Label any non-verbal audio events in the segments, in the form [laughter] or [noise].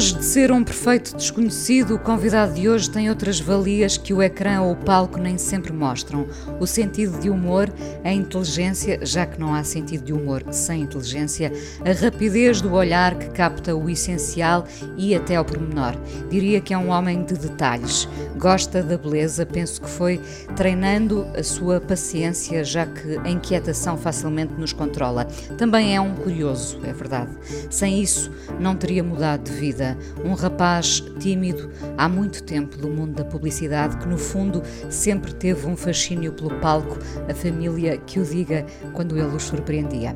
Longe de ser um perfeito desconhecido, o convidado de hoje tem outras valias que o ecrã ou o palco nem sempre mostram. O sentido de humor, a inteligência, já que não há sentido de humor sem inteligência, a rapidez do olhar que capta o essencial e até ao pormenor. Diria que é um homem de detalhes. Gosta da beleza, penso que foi treinando a sua paciência, já que a inquietação facilmente nos controla. Também é um curioso, é verdade. Sem isso, não teria mudado de vida um rapaz tímido há muito tempo do mundo da publicidade que, no fundo, sempre teve um fascínio pelo palco, a família que o diga quando ele os surpreendia.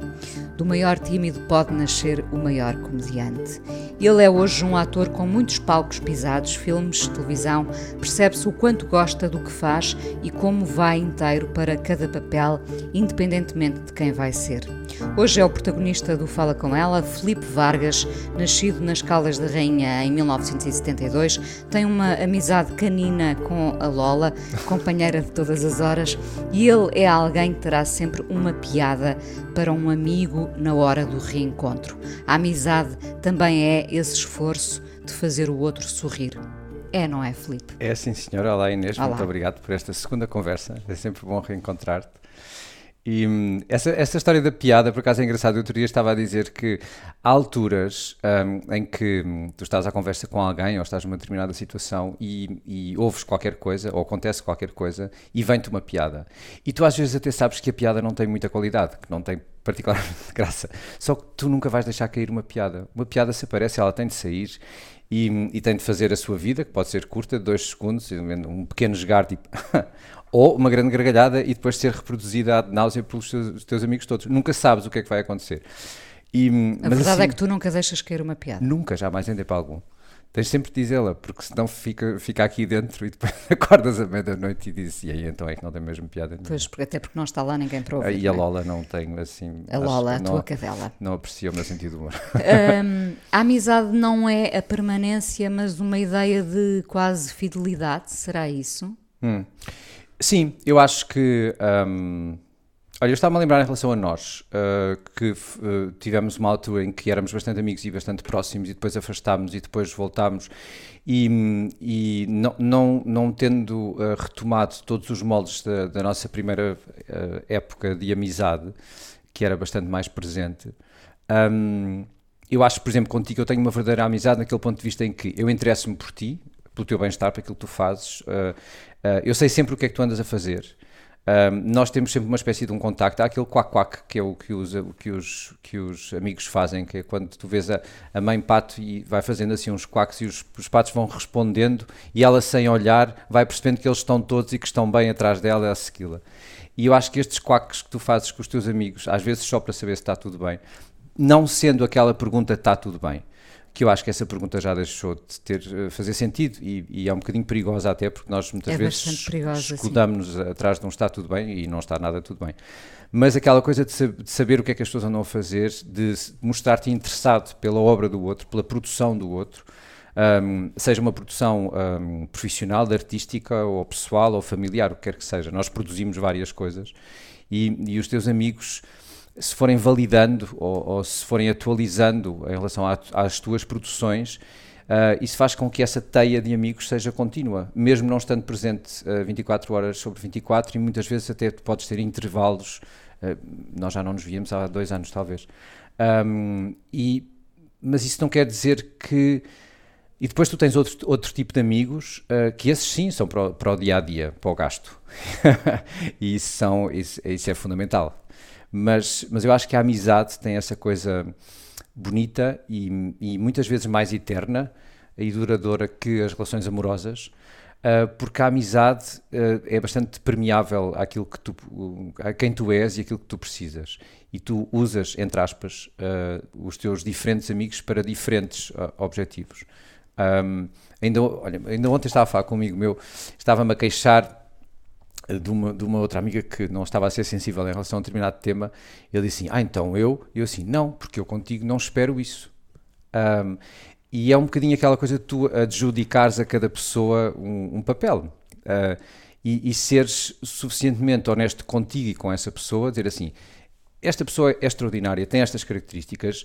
Do maior tímido pode nascer o maior comediante. Ele é hoje um ator com muitos palcos pisados, filmes, televisão, percebe-se o quanto gosta do que faz e como vai inteiro para cada papel, independentemente de quem vai ser. Hoje é o protagonista do Fala Com Ela, Felipe Vargas, nascido nas Caldas da Rainha em 1972, tem uma amizade canina com a Lola, companheira de todas as horas, e ele é alguém que terá sempre uma piada para um amigo na hora do reencontro. A amizade também é esse esforço de fazer o outro sorrir. É, não é, Felipe? É sim, senhora. Olá, Inês. Olá. Muito obrigado por esta segunda conversa. É sempre bom reencontrar-te. E hum, essa, essa história da piada, por acaso é engraçado. Outro dia estava a dizer que há alturas um, em que hum, tu estás à conversa com alguém ou estás numa determinada situação e, e ouves qualquer coisa ou acontece qualquer coisa e vem-te uma piada. E tu às vezes até sabes que a piada não tem muita qualidade, que não tem particularmente [laughs] graça. Só que tu nunca vais deixar cair uma piada. Uma piada se aparece, ela tem de sair e, e, tem de fazer a sua vida, que pode ser curta, dois segundos, um pequeno jogar tipo [laughs] ou uma grande gargalhada e depois ser reproduzida ad náusea pelos teus, teus, amigos todos. Nunca sabes o que é que vai acontecer. E, a verdade assim, é que tu nunca deixas cair uma piada. Nunca, jamais em tempo algum. Tens sempre de dizê-la, porque senão fica, fica aqui dentro e depois [laughs] acordas à meia-noite e dizes, e aí então é que não tem mesmo piada. Pois, porque, até porque não está lá ninguém para ouvir. E a é? Lola não tem assim. A Lola, a tua cadela. Não aprecia o meu sentido de humor. Um, [laughs] a amizade não é a permanência, mas uma ideia de quase fidelidade, será isso? Hum. Sim, eu acho que. Um, olha, eu estava-me a lembrar em relação a nós, uh, que uh, tivemos uma altura em que éramos bastante amigos e bastante próximos e depois afastámos e depois voltámos e, e não, não, não tendo uh, retomado todos os moldes da, da nossa primeira época de amizade, que era bastante mais presente. Um, eu acho, por exemplo, contigo eu tenho uma verdadeira amizade naquele ponto de vista em que eu interesso-me por ti, pelo teu bem-estar, para aquilo que tu fazes. Uh, uh, eu sei sempre o que é que tu andas a fazer. Uh, nós temos sempre uma espécie de um contacto. Há aquele quack-quack que é o que os, que, os, que os amigos fazem, que é quando tu vês a, a mãe pato e vai fazendo assim uns quacks e os, os patos vão respondendo e ela, sem olhar, vai percebendo que eles estão todos e que estão bem atrás dela a segui-la. E eu acho que estes quacks que tu fazes com os teus amigos, às vezes só para saber se está tudo bem, não sendo aquela pergunta está tudo bem, que eu acho que essa pergunta já deixou de ter, eh, fazer sentido e, e é um bocadinho perigosa até, porque nós muitas é vezes escudamos-nos atrás de um está tudo bem e não está nada tudo bem. Mas aquela coisa de, de saber o que é que as pessoas andam a fazer, de mostrar-te interessado pela obra do outro, pela produção do outro, um, seja uma produção um, profissional, artística, ou pessoal, ou familiar, o que quer que seja. Nós produzimos várias coisas e, e os teus amigos se forem validando ou, ou, se forem atualizando em relação a, às tuas produções, uh, isso faz com que essa teia de amigos seja contínua, mesmo não estando presente uh, 24 horas sobre 24 e muitas vezes até podes ter intervalos. Uh, nós já não nos víamos há dois anos, talvez. Um, e, mas isso não quer dizer que. E depois tu tens outro, outro tipo de amigos uh, que esses sim são para o, para o dia a dia, para o gasto. [laughs] e isso, são, isso, isso é fundamental. Mas, mas eu acho que a amizade tem essa coisa bonita e, e muitas vezes mais eterna e duradoura que as relações amorosas, uh, porque a amizade uh, é bastante permeável àquilo que tu, a quem tu és e aquilo que tu precisas. e tu usas, entre aspas, uh, os teus diferentes amigos para diferentes objetivos. Um, ainda, olha, ainda ontem estava a falar com amigo meu, estava-me a queixar de uma, de uma outra amiga que não estava a ser sensível em relação a um determinado tema. Ele disse assim: Ah, então eu? Eu assim: Não, porque eu contigo não espero isso. Um, e é um bocadinho aquela coisa de tu adjudicares a cada pessoa um, um papel. Uh, e, e seres suficientemente honesto contigo e com essa pessoa, dizer assim: esta pessoa é extraordinária, tem estas características,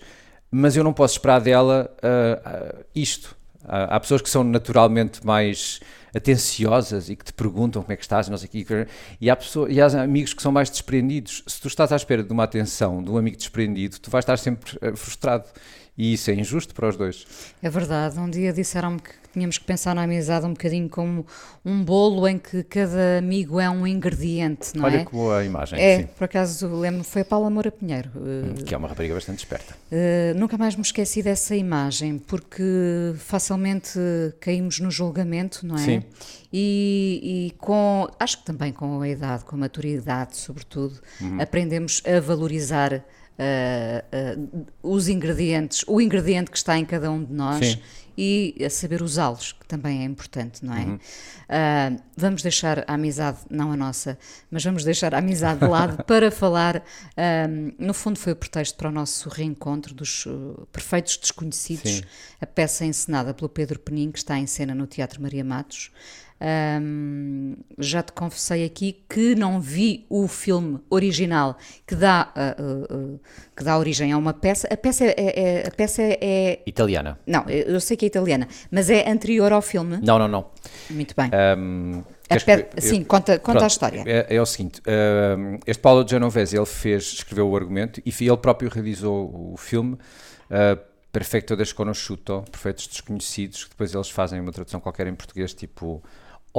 mas eu não posso esperar dela uh, uh, isto. Há pessoas que são naturalmente mais atenciosas e que te perguntam como é que estás e não sei o. E há, pessoas, e há amigos que são mais desprendidos. Se tu estás à espera de uma atenção de um amigo desprendido, tu vais estar sempre frustrado. E isso é injusto para os dois. É verdade. Um dia disseram-me que tínhamos que pensar na amizade um bocadinho como um bolo em que cada amigo é um ingrediente, não Olha é? Olha que boa imagem. É, sim. por acaso lembro, foi a Paula Moura Pinheiro. Hum, que é uma rapariga bastante esperta. Uh, nunca mais me esqueci dessa imagem, porque facilmente caímos no julgamento, não é? Sim. E, e, com, acho que também com a idade, com a maturidade, sobretudo, uhum. aprendemos a valorizar uh, uh, os ingredientes, o ingrediente que está em cada um de nós Sim. e a saber usá-los, que também é importante, não é? Uhum. Uh, vamos deixar a amizade, não a nossa, mas vamos deixar a amizade de lado [laughs] para falar. no fundo, foi o pretexto para o nosso reencontro dos Perfeitos Desconhecidos, Sim. a peça encenada pelo Pedro Penin, que está em cena no Teatro Maria Matos. Um, já te confessei aqui que não vi o filme original que dá, uh, uh, uh, que dá origem a uma peça. A peça é, é, a peça é. Italiana. Não, eu sei que é italiana, mas é anterior ao filme. Não, não, não. Muito bem. Um, pe... Sim, conta, conta pronto, a história. É, é o seguinte: este Paulo Genovese ele fez, escreveu o argumento e ele próprio realizou o filme. Perfeito Desconosciuto, Perfeitos Desconhecidos, que depois eles fazem uma tradução qualquer em português, tipo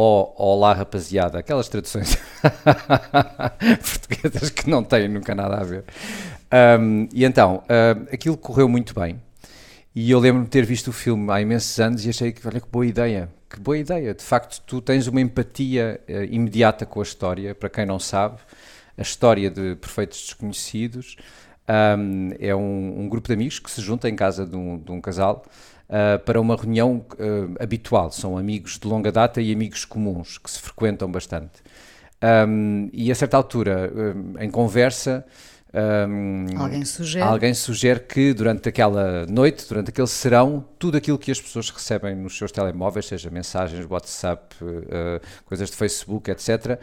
ou Olá Rapaziada, aquelas traduções [laughs] portuguesas que não têm nunca nada a ver. Um, e então, uh, aquilo correu muito bem. E eu lembro-me de ter visto o filme há imensos anos e achei que, olha que boa ideia, que boa ideia. De facto, tu tens uma empatia uh, imediata com a história, para quem não sabe, a história de Perfeitos Desconhecidos. Um, é um, um, grupo de amigos que se junta em casa de um, de um casal uh, para uma reunião uh, habitual. São amigos de longa data e amigos comuns que se frequentam bastante. Um, e a certa altura, um, em conversa, um, alguém, sugere. alguém sugere que durante aquela noite, durante aquele serão, tudo aquilo que as pessoas recebem nos seus telemóveis, seja mensagens, WhatsApp, uh, coisas de Facebook, etc.,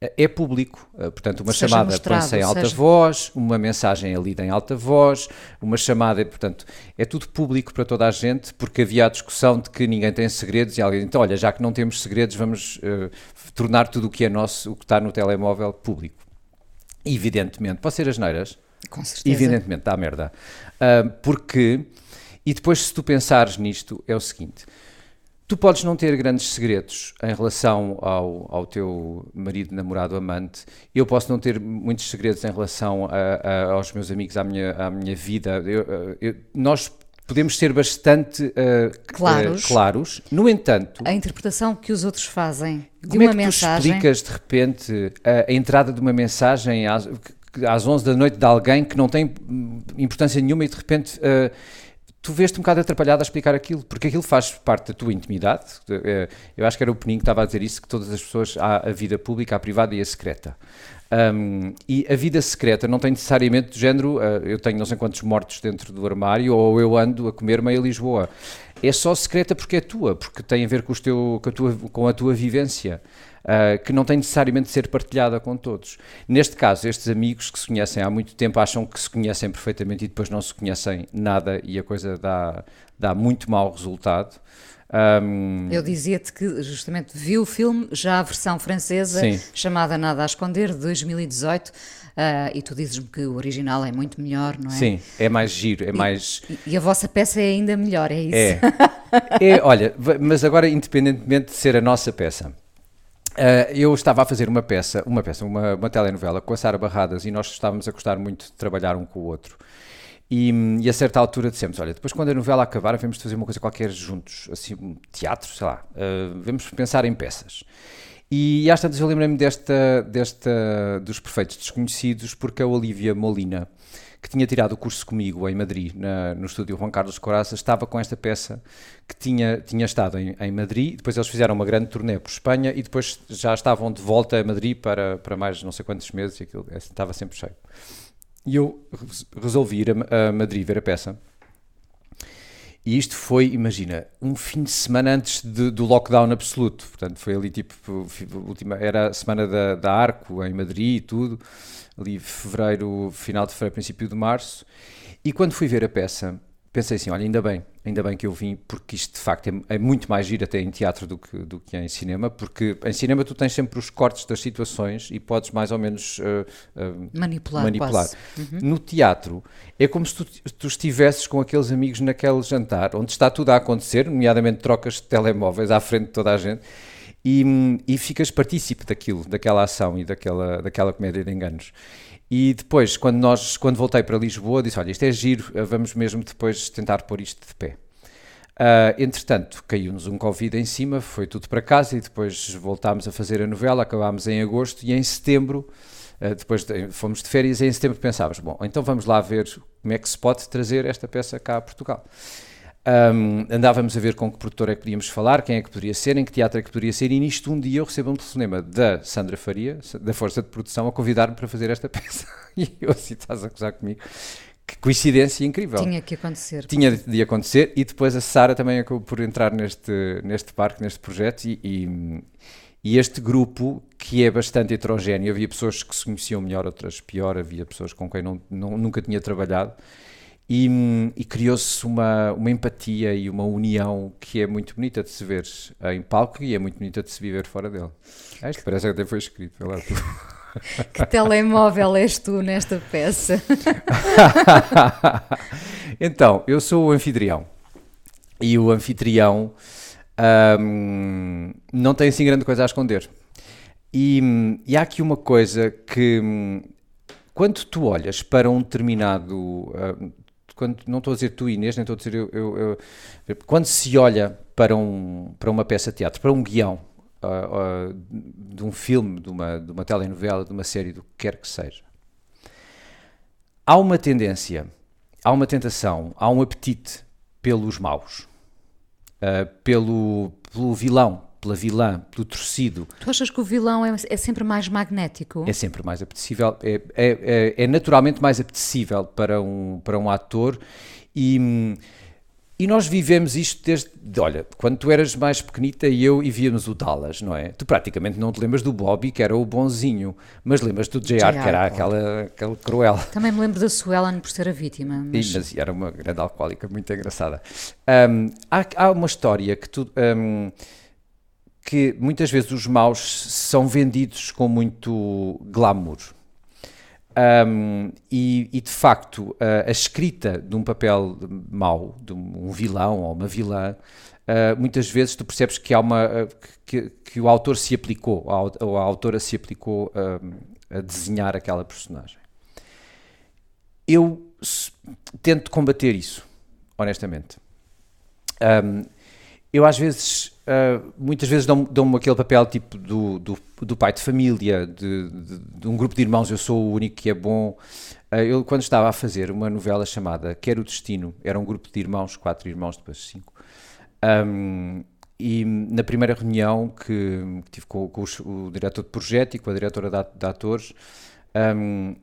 é público, eh, portanto, uma seja chamada põe-se em alta seja... voz, uma mensagem é lida em alta voz, uma chamada, portanto, é tudo público para toda a gente, porque havia a discussão de que ninguém tem segredos e alguém, então, olha, já que não temos segredos, vamos uh, tornar tudo o que é nosso, o que está no telemóvel, público. Evidentemente, pode ser as neiras? Com certeza. Evidentemente, dá merda. Uh, porque, e depois se tu pensares nisto, é o seguinte, Tu podes não ter grandes segredos em relação ao, ao teu marido, namorado, amante. Eu posso não ter muitos segredos em relação a, a, aos meus amigos, à minha, à minha vida. Eu, eu, nós podemos ser bastante uh, claros. Uh, claros. No entanto, a interpretação que os outros fazem de como uma é que mensagem. Tu explicas de repente a, a entrada de uma mensagem às, às 11 da noite de alguém que não tem importância nenhuma e de repente. Uh, tu vês-te um bocado atrapalhado a explicar aquilo, porque aquilo faz parte da tua intimidade. Eh, eu acho que era o Peninho que estava a dizer isso, que todas as pessoas, há a vida pública, a privada e a secreta. Um, e a vida secreta não tem necessariamente do género, uh, eu tenho não sei quantos mortos dentro do armário, ou eu ando a comer meia Lisboa. É só secreta porque é tua, porque tem a ver com, teu, com, a, tua, com a tua vivência uh, que não tem necessariamente de ser partilhada com todos. Neste caso, estes amigos que se conhecem há muito tempo acham que se conhecem perfeitamente e depois não se conhecem nada e a coisa dá, dá muito mau resultado. Um, Eu dizia-te que justamente vi o filme, já a versão francesa, sim. chamada Nada a Esconder, de 2018. Uh, e tu dizes-me que o original é muito melhor, não é? Sim, é mais giro, é e, mais. E a vossa peça é ainda melhor, é isso? É. [laughs] é olha, mas agora, independentemente de ser a nossa peça, Uh, eu estava a fazer uma peça, uma peça, uma, uma telenovela com a Sara Barradas e nós estávamos a gostar muito de trabalhar um com o outro. E, e, a certa altura dissemos: Olha, depois quando a novela acabar, vamos fazer uma coisa qualquer juntos, assim, um teatro, sei lá, uh, vamos pensar em peças. E às tantas eu lembrei-me desta, desta dos Perfeitos Desconhecidos, porque a Olivia Molina que tinha tirado o curso comigo em Madrid, na, no estúdio Juan Carlos Coraça, estava com esta peça que tinha, tinha estado em, em, Madrid, depois eles fizeram uma grande turnê por Espanha e depois já estavam de volta a Madrid para, para mais não sei quantos meses e aquilo estava sempre cheio. E eu resolvi ir a, a Madrid ver a peça. E isto foi, imagina, um fim de semana antes de, do lockdown absoluto. Portanto, foi ali tipo, última, era a semana da, da Arco em Madrid e tudo ali fevereiro, final de fevereiro, princípio de março. E quando fui ver a peça, pensei assim: olha, ainda bem, ainda bem que eu vim, porque isto de facto é, é, muito mais giro até em teatro do que, do que em cinema, porque em cinema tu tens sempre os cortes das situações e podes mais ou menos uh, uh, manipular. manipular. Uhum. No teatro é como se tu, tu estivesses com aqueles amigos naquele jantar, onde está tudo a acontecer, nomeadamente trocas de telemóveis à frente de toda a gente e, e ficas partícipe daquilo, daquela ação e daquela, daquela comédia de enganos. E depois, quando, nós, quando voltei para Lisboa, disse: Olha, isto é giro, vamos mesmo depois tentar pôr isto de pé. Uh, entretanto, caiu-nos um Covid em cima, foi tudo para casa e depois voltámos a fazer a novela, acabámos em agosto e em setembro, uh, depois de, fomos de férias e em setembro pensávamos, bom, então vamos lá ver como é que se pode trazer esta peça cá a Portugal. Um, andávamos a ver com que produtor é que podíamos falar, quem é que poderia ser, em que teatro é que poderia ser, e nisto um dia eu recebo um telefonema da Sandra Faria, da Força de Produção, a convidar-me para fazer esta [laughs] peça. E eu assim, estás a acusar comigo. Que coincidência incrível. Tinha que acontecer. Tinha de acontecer, e depois a Sara também acabou por entrar neste, neste parque, neste projeto, e, e, e este grupo, que é bastante heterogéneo, havia pessoas que se conheciam melhor, outras pior, havia pessoas com quem não, não nunca tinha trabalhado, e, e criou-se uma, uma empatia e uma união que é muito bonita de se ver em palco e é muito bonita de se viver fora dele. Ah, isto parece que até foi escrito. Lá, [laughs] que telemóvel és tu nesta peça? [laughs] então, eu sou o anfitrião. E o anfitrião um, não tem assim grande coisa a esconder. E, e há aqui uma coisa que, quando tu olhas para um determinado. Uh, quando não estou a dizer tu Inês, nem estou a dizer eu, eu, eu, quando se olha para, um, para uma peça de teatro, para um guião uh, uh, de um filme, de uma, de uma telenovela, de uma série, do que quer que seja, há uma tendência, há uma tentação, há um apetite pelos maus, uh, pelo, pelo vilão, pela vilã, pelo torcido. Tu achas que o vilão é, é sempre mais magnético? É sempre mais apetecível, é, é, é, é, naturalmente mais apetecível para um, para um ator e, e nós vivemos isto desde, olha, quando tu eras mais pequenita e eu e víamos o Dallas, não é? Tu praticamente não te lembras do Bobby, que era o bonzinho, mas lembras do JR, que era aquela, aquela cruel. Também me lembro da Suellen por ser a vítima. Mas... E, mas era uma grande alcoólica, muito engraçada. Um, há, há uma história que tu... Um, que muitas vezes os maus são vendidos com muito glamour. Um, e, e, de facto, a, a, escrita de um papel mau, de um vilão ou uma vilã, uh, muitas vezes tu percebes que, há uma, uh, que, que, o autor se aplicou, ou a autora se aplicou a desenhar aquela personagem. Eu tento combater isso, honestamente. Um, eu às vezes Uh, muitas vezes dão-me dão aquele papel tipo do, do, do pai de família, de, de, de, um grupo de irmãos, eu sou o único que é bom. Uh, eu, quando estava a fazer uma novela chamada Quero o Destino, era um grupo de irmãos, quatro irmãos, depois cinco. Um, e na primeira reunião que, que tive com, com o, o, diretor de projeto e com a diretora de, de atores, um,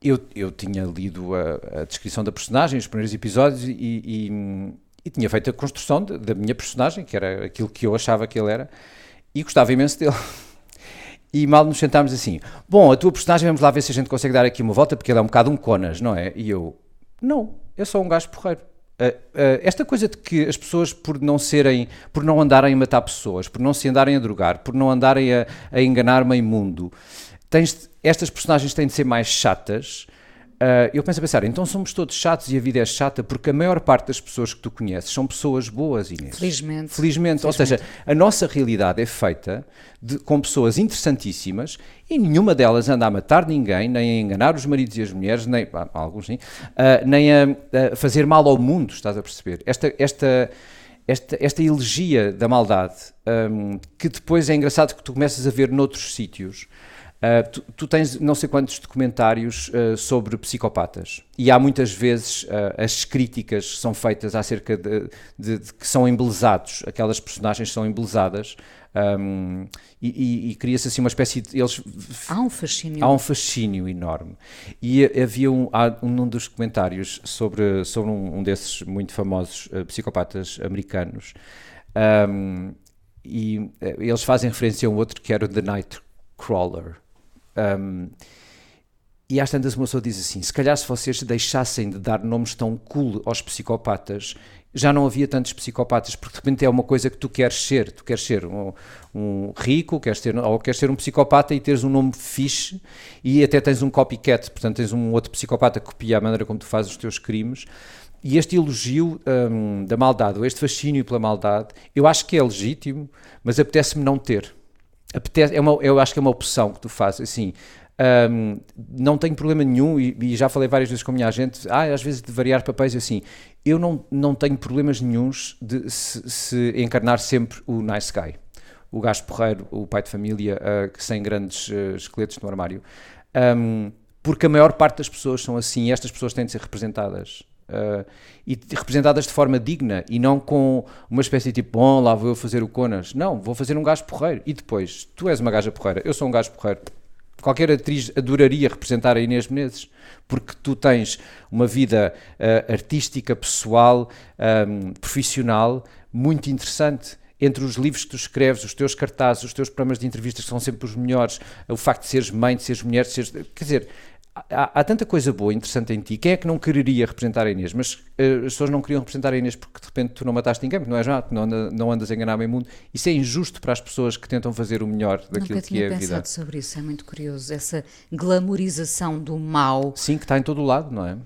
eu, eu tinha lido a, a, descrição da personagem, os primeiros episódios, e, e e tinha feito a construção de, da minha personagem, que era aquilo que eu achava que ele era, e gostava imenso dele. [laughs] E mal nos sentámos assim, bom, a tua personagem, vamos lá ver se a gente consegue dar aqui uma volta, porque ele é um bocado um conas, não é? E eu, não, é só um gajo porreiro. Uh, uh, esta coisa de que as pessoas, por não serem, por não andarem a matar pessoas, por não se andarem a drogar, por não andarem a, a enganar meio mundo, tens, estas personagens têm de ser mais chatas, Uh, eu penso a pensar, então somos todos chatos e a vida é chata porque a maior parte das pessoas que tu conheces são pessoas boas, Inês. Felizmente. Felizmente. Felizmente. Ou seja, a nossa realidade é feita de, com pessoas interessantíssimas e nenhuma delas anda a matar ninguém, nem a enganar os maridos e as mulheres, nem, ah, alguns sim, uh, nem a, a, fazer mal ao mundo, estás a perceber? Esta, esta, esta, esta elegia da maldade, um, que depois é engraçado que tu começas a ver noutros sítios, Uh, tu, tu, tens não sei quantos documentários uh, sobre psicopatas e há muitas vezes uh, as críticas são feitas acerca de, de, de, que são embelezados, aquelas personagens são embelezadas um, e, e, e cria-se assim uma espécie de. Eles, há um fascínio. Há um fascínio enorme. E havia um, um, dos comentários sobre, sobre um, um desses muito famosos psicopatas americanos. Um, e eles fazem referência a um outro que era o The Nightcrawler. Um, e às tantas uma pessoa diz assim: se calhar se vocês deixassem de dar nomes tão cool aos psicopatas, já não havia tantos psicopatas, porque de repente é uma coisa que tu queres ser. Tu queres ser um, um rico, queres ter, ou queres ser um psicopata e teres um nome fixe e até tens um copycat, portanto tens um outro psicopata que copia a maneira como tu fazes os teus crimes. E este elogio da maldade, ou este fascínio pela maldade, eu acho que é legítimo, mas apetece-me não ter apetece, é uma, eu acho que é uma opção que tu fazes, assim, um, não tenho problema nenhum e, e, já falei várias vezes com a minha gente, ah, às vezes de variar papéis assim, eu não, não tenho problemas nenhums de se, se encarnar sempre o nice guy, o gajo porreiro, o pai de família, uh, sem grandes uh, esqueletos no armário, um, porque a maior parte das pessoas são assim e estas pessoas têm de ser representadas Uh, e representadas de forma digna e não com uma espécie de tipo, bom, lá vou eu fazer o Conas. Não, vou fazer um gajo porreiro. E depois, tu és uma gaja porreira, eu sou um gajo porreiro. Qualquer atriz adoraria representar a Inês Menezes, porque tu tens uma vida uh, artística, pessoal, um, profissional, muito interessante entre os livros que tu escreves, os teus cartazes, os teus programas de entrevistas que são sempre os melhores, o facto de seres mãe, de seres mulher, de seres. Quer dizer, há, há, tanta coisa boa, interessante em ti. Quem é que não quereria representar a Inês? Mas uh, as pessoas não queriam representar a Inês porque de repente tu não mataste ninguém, porque não és nada, não, não andas a enganar bem mundo. Isso é injusto para as pessoas que tentam fazer o melhor daquilo Nunca que é a vida. tinha pensado sobre isso, é muito curioso. Essa glamorização do mal. Sim, que está em todo o lado, não é?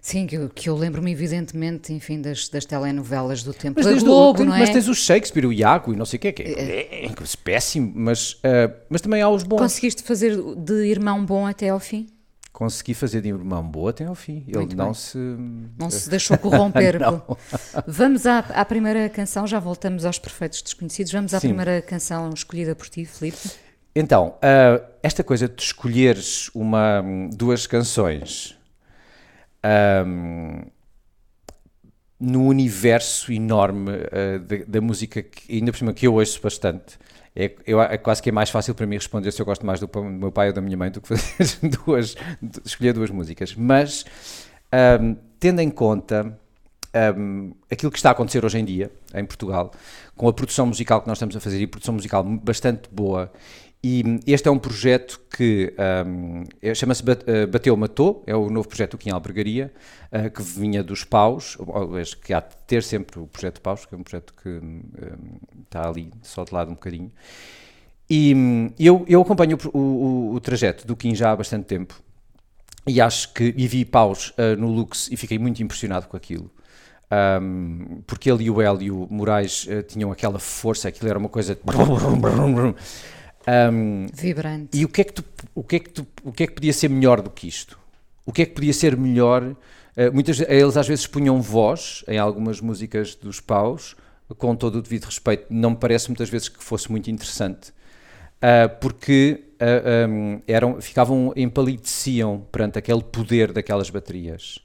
Sim, que eu, que eu lembro-me evidentemente, enfim, das, das telenovelas do tempo mas da Globo, não é? Mas tens o Shakespeare, o Iago e não sei o que é, que é, é, é péssimo, mas, uh, mas também há os bons. Conseguiste fazer de irmão bom até ao fim? Consegui fazer de irmão boa até ao fim. Ele Muito não bem. se. Não se deixou corromper. [laughs] Vamos à, à, primeira canção, já voltamos aos Perfeitos Desconhecidos. Vamos à Sim. primeira canção escolhida por ti, Filipe. Então, uh, esta coisa de escolheres uma, duas canções um, no universo enorme uh, da, da, música, que, ainda por cima que eu ouço bastante, é, eu, é quase que é mais fácil para mim responder se eu gosto mais do, do meu pai ou da minha mãe do que fazer [laughs] duas, escolher duas músicas. Mas, um, tendo em conta um, aquilo que está a acontecer hoje em dia, em Portugal, com a produção musical que nós estamos a fazer, e produção musical bastante boa, e este é um projeto que um, é, chama-se eh, Bateu Matou, é o novo projeto do Kim Albergaria, uh, que vinha dos Paus, que há de ter sempre o projeto Paus, que é um projeto que um, está ali só de lado um bocadinho. E um, eu, eu acompanho o, o, o, trajeto do Kim já há bastante tempo e acho que e vi Paus uh, no Lux e fiquei muito impressionado com aquilo. Um, porque ele e o Hélio Moraes uh, tinham aquela força, aquilo era uma coisa. [laughs] Um, Vibrante. E o que, é que tu, o, que é que tu, o que é que podia ser melhor do que isto? O que é que podia ser melhor? Uh, muitas, eles às vezes punham voz em algumas músicas dos paus, com todo o devido respeito. Não me parece muitas vezes que fosse muito interessante, uh, porque uh, um, eram, ficavam, empalideciam perante aquele poder daquelas baterias.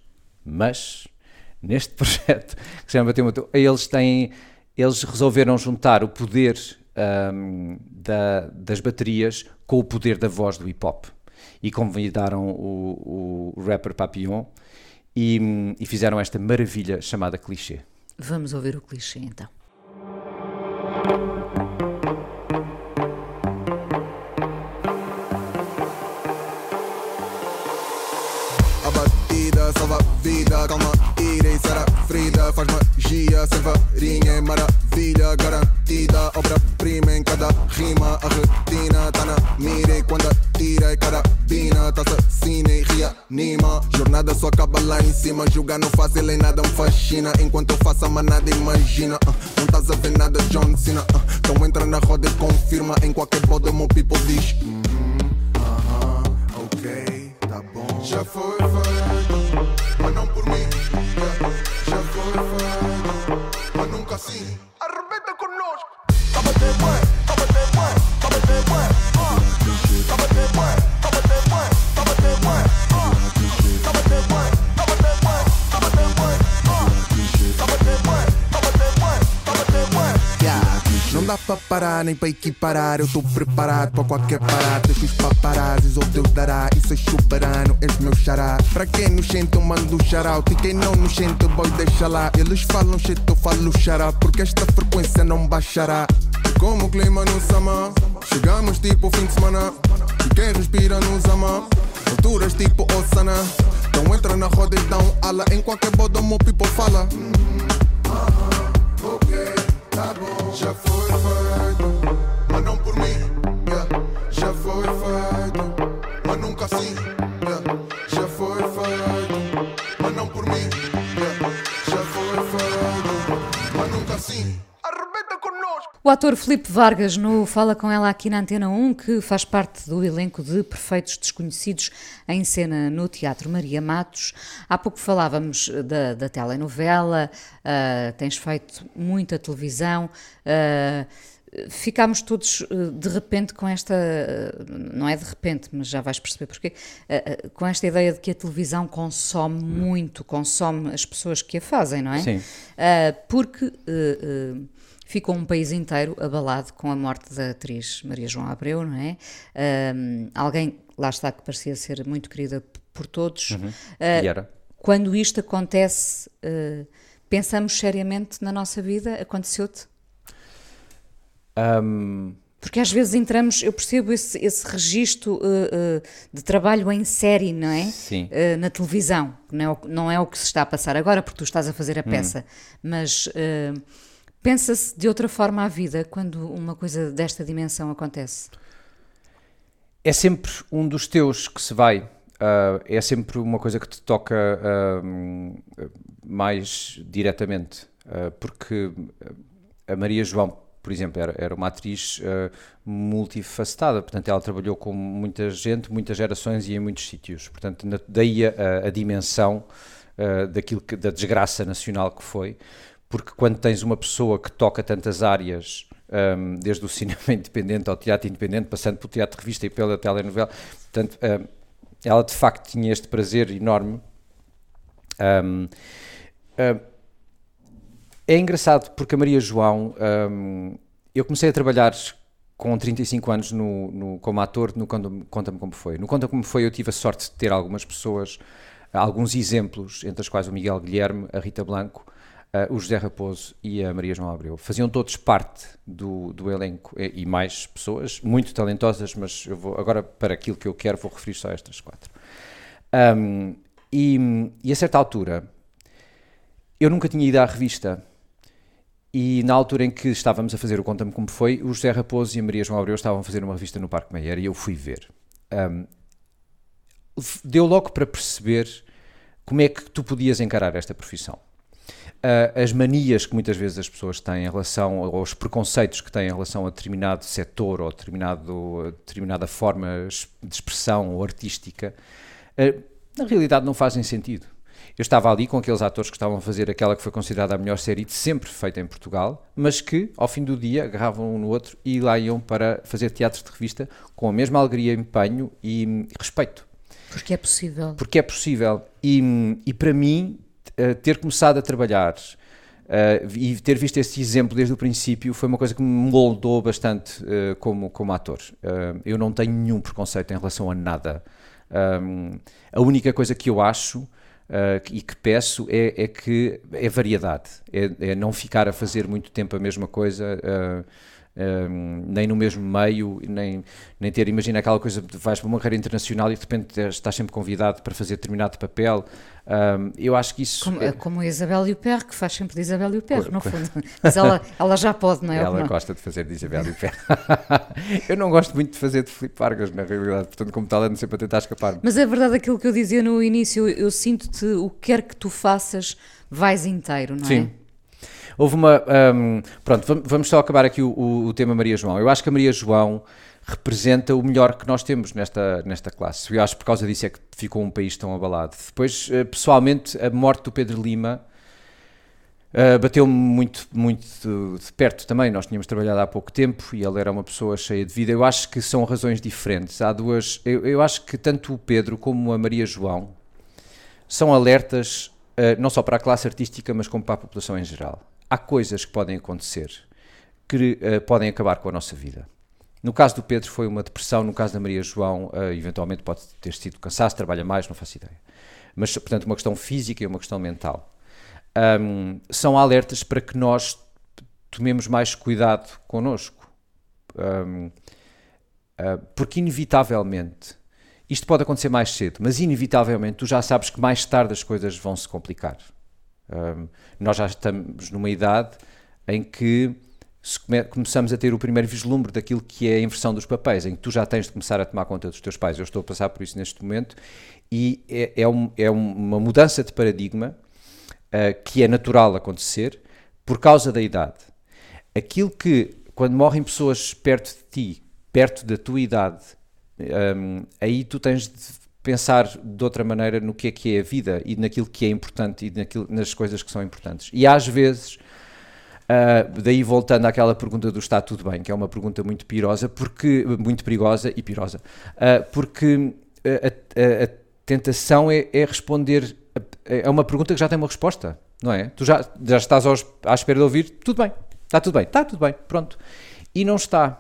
Mas, neste [laughs] projeto, que se chama Bateu eles têm, eles resolveram juntar o poder um, da, das baterias com o poder da voz do hip hop. E convidaram o, o rapper Papillon e, e fizeram esta maravilha chamada clichê. Vamos ouvir o clichê então. A batida salva a vida, calma, ira e será ferida, faz magia, sem varinha, é maravilha, garantida, obra-prima em cada rima, a retina tá na mira e quando atira é carabina, tá assassina e reanima. Jornada só acaba lá em cima, julgar não fácil em nada me fascina, enquanto eu faço a manada imagina, uh, não estás a ver nada John Cena, uh, então entra na roda e confirma, em qualquer bode meu people diz, uh -huh, uh -huh, ok, tá bom. Já foi parar, nem pra equiparar. Eu tô preparado pra qualquer parada. Eu fiz paparazzis, ou Deus dará. Isso é soberano, és meu xará. Pra quem nos sente, eu mando shout E quem não nos sente, boy, deixa lá. Eles falam shit, eu falo xará. Porque esta frequência não baixará. Como o clima no sama, chegamos tipo fim de semana. E quem respira nos ama, alturas tipo Osana. Então entra na roda e dá um ala. Em qualquer boda, meu people fala. ok, tá bom. Já foi feito, O ator Felipe Vargas no Fala Com Ela aqui na Antena 1, que faz parte do elenco de Perfeitos Desconhecidos em cena no Teatro Maria Matos. Há pouco falávamos da, da telenovela, uh, tens feito muita televisão. Uh, ficámos todos de repente com esta, não é de repente, mas já vais perceber porquê, com esta ideia de que a televisão consome muito, consome as pessoas que a fazem, não é? Sim. Porque ficou um país inteiro abalado com a morte da atriz Maria João Abreu, não é? Um, alguém, lá está, que parecia ser muito querida por todos. Uhum. Uh, e era. Quando isto acontece, uh, pensamos seriamente na nossa vida? Aconteceu-te? Um... Porque às vezes entramos, eu percebo esse, esse registro uh, uh, de trabalho em série, não é? Sim. Uh, na televisão. Não é, o, não é o que se está a passar agora, porque tu estás a fazer a Hum. peça. Mas pensa-se de outra forma a vida quando uma coisa desta dimensão acontece? É sempre um dos teus que se vai. Uh, é sempre uma coisa que te toca uh, mais diretamente. Uh, porque a Maria João, por exemplo, era, era uma atriz multifacetada. Portanto, ela trabalhou com muita gente, muitas gerações e em muitos sítios. Portanto, na, daí a, a dimensão daquilo que, da desgraça nacional que foi porque quando tens uma pessoa que toca tantas áreas, um, desde o cinema [laughs] independente ao teatro independente, passando pelo teatro de revista e pela telenovela, portanto, um, ela de facto tinha este prazer enorme. Um, é engraçado porque a Maria João, eu comecei a trabalhar com 35 anos no, no, como ator no Conta-me Como Foi. No Conta-me Como Foi eu tive a sorte de ter algumas pessoas, alguns exemplos, entre as quais o Miguel Guilherme, a Rita Blanco, Uh, o José Raposo e a Maria João Abreu. Faziam todos parte do, do elenco e, e, mais pessoas, muito talentosas, mas eu vou agora para aquilo que eu quero vou referir só a estas quatro. Um, e, e, a certa altura, eu nunca tinha ido à revista e na altura em que estávamos a fazer o Conta-me Como Foi, o José Raposo e a Maria João Abreu estavam a fazer uma revista no Parque Meyer e eu fui ver. Um, deu logo para perceber como é que tu podias encarar esta profissão. Uh, as manias que muitas vezes as pessoas têm em relação aos preconceitos que têm em relação a determinado setor ou determinado, determinada forma de expressão ou artística, uh, na realidade não fazem sentido. Eu estava ali com aqueles atores que estavam a fazer aquela que foi considerada a melhor série de sempre feita em Portugal, mas que, ao fim do dia, agarravam um no outro e lá iam para fazer teatro de revista com a mesma alegria, empenho e, e respeito. Porque é possível. Porque é possível. E, e para mim, Uh, ter começado a trabalhar uh, e ter visto esse exemplo desde o princípio foi uma coisa que me moldou bastante uh, como, como ator. eu não tenho nenhum preconceito em relação a nada. Um, a única coisa que eu acho e que peço é, é, que é variedade, é, é, não ficar a fazer muito tempo a mesma coisa. Um, nem no mesmo meio, nem, nem ter, imagina aquela coisa de vais para uma carreira internacional e de repente estás sempre convidado para fazer determinado papel. Um, eu acho que isso. Como, é... como a Isabel Huppert, que faz sempre de Isabel Huppert, no fundo. Mas ela, ela já pode, não é? Ela não? gosta de fazer de Isabel Huppert. [laughs] eu não gosto muito de fazer de Filipe Vargas, na realidade, portanto, como tal, ando sempre a tentar escapar. -me. Mas é verdade aquilo que eu dizia no início, eu, eu sinto-te, o que quer que tu faças, vais inteiro, não Sim. é? Houve uma. Um, pronto, vamos só acabar aqui o, o, o, tema Maria João. Eu acho que a Maria João representa o melhor que nós temos nesta, nesta classe. Eu acho que por causa disso é que ficou um país tão abalado. Depois, pessoalmente, a morte do Pedro Lima uh, bateu-me muito, muito de perto também. Nós tínhamos trabalhado há pouco tempo e ele era uma pessoa cheia de vida. Eu acho que são razões diferentes. Há duas. Eu, eu acho que tanto o Pedro como a Maria João são alertas. Uh, não só para a classe artística, mas como para a população em geral há coisas que podem acontecer que uh, podem acabar com a nossa vida. No caso do Pedro foi uma depressão, no caso da Maria João, uh, eventualmente pode ter sido cansaço, trabalha mais, não faço ideia. Mas, portanto, uma questão física e uma questão mental. Um, são alertas para que nós tomemos mais cuidado connosco. Um, uh, porque, inevitavelmente, isto pode acontecer mais cedo, mas inevitavelmente tu já sabes que mais tarde as coisas vão se complicar. Um, nós já estamos numa idade em que come começamos a ter o primeiro vislumbre daquilo que é a inversão dos papéis, em que tu já tens de começar a tomar conta dos teus pais. Eu estou a passar por isso neste momento e é, é, um, é uma mudança de paradigma uh, que é natural acontecer por causa da idade. Aquilo que, quando morrem pessoas perto de ti, perto da tua idade, um, aí tu tens de pensar de outra maneira no que é que é a vida e naquilo que é importante e naquilo, nas coisas que são importantes. E às vezes, uh, daí voltando àquela pergunta do está tudo bem, que é uma pergunta muito pirosa, porque muito perigosa e pirosa, uh, porque a, a, a tentação é, é, responder é uma pergunta que já tem uma resposta, não é? Tu já, já estás aos, à espera de ouvir, tudo bem, está tudo bem, está tudo bem, pronto. E não está.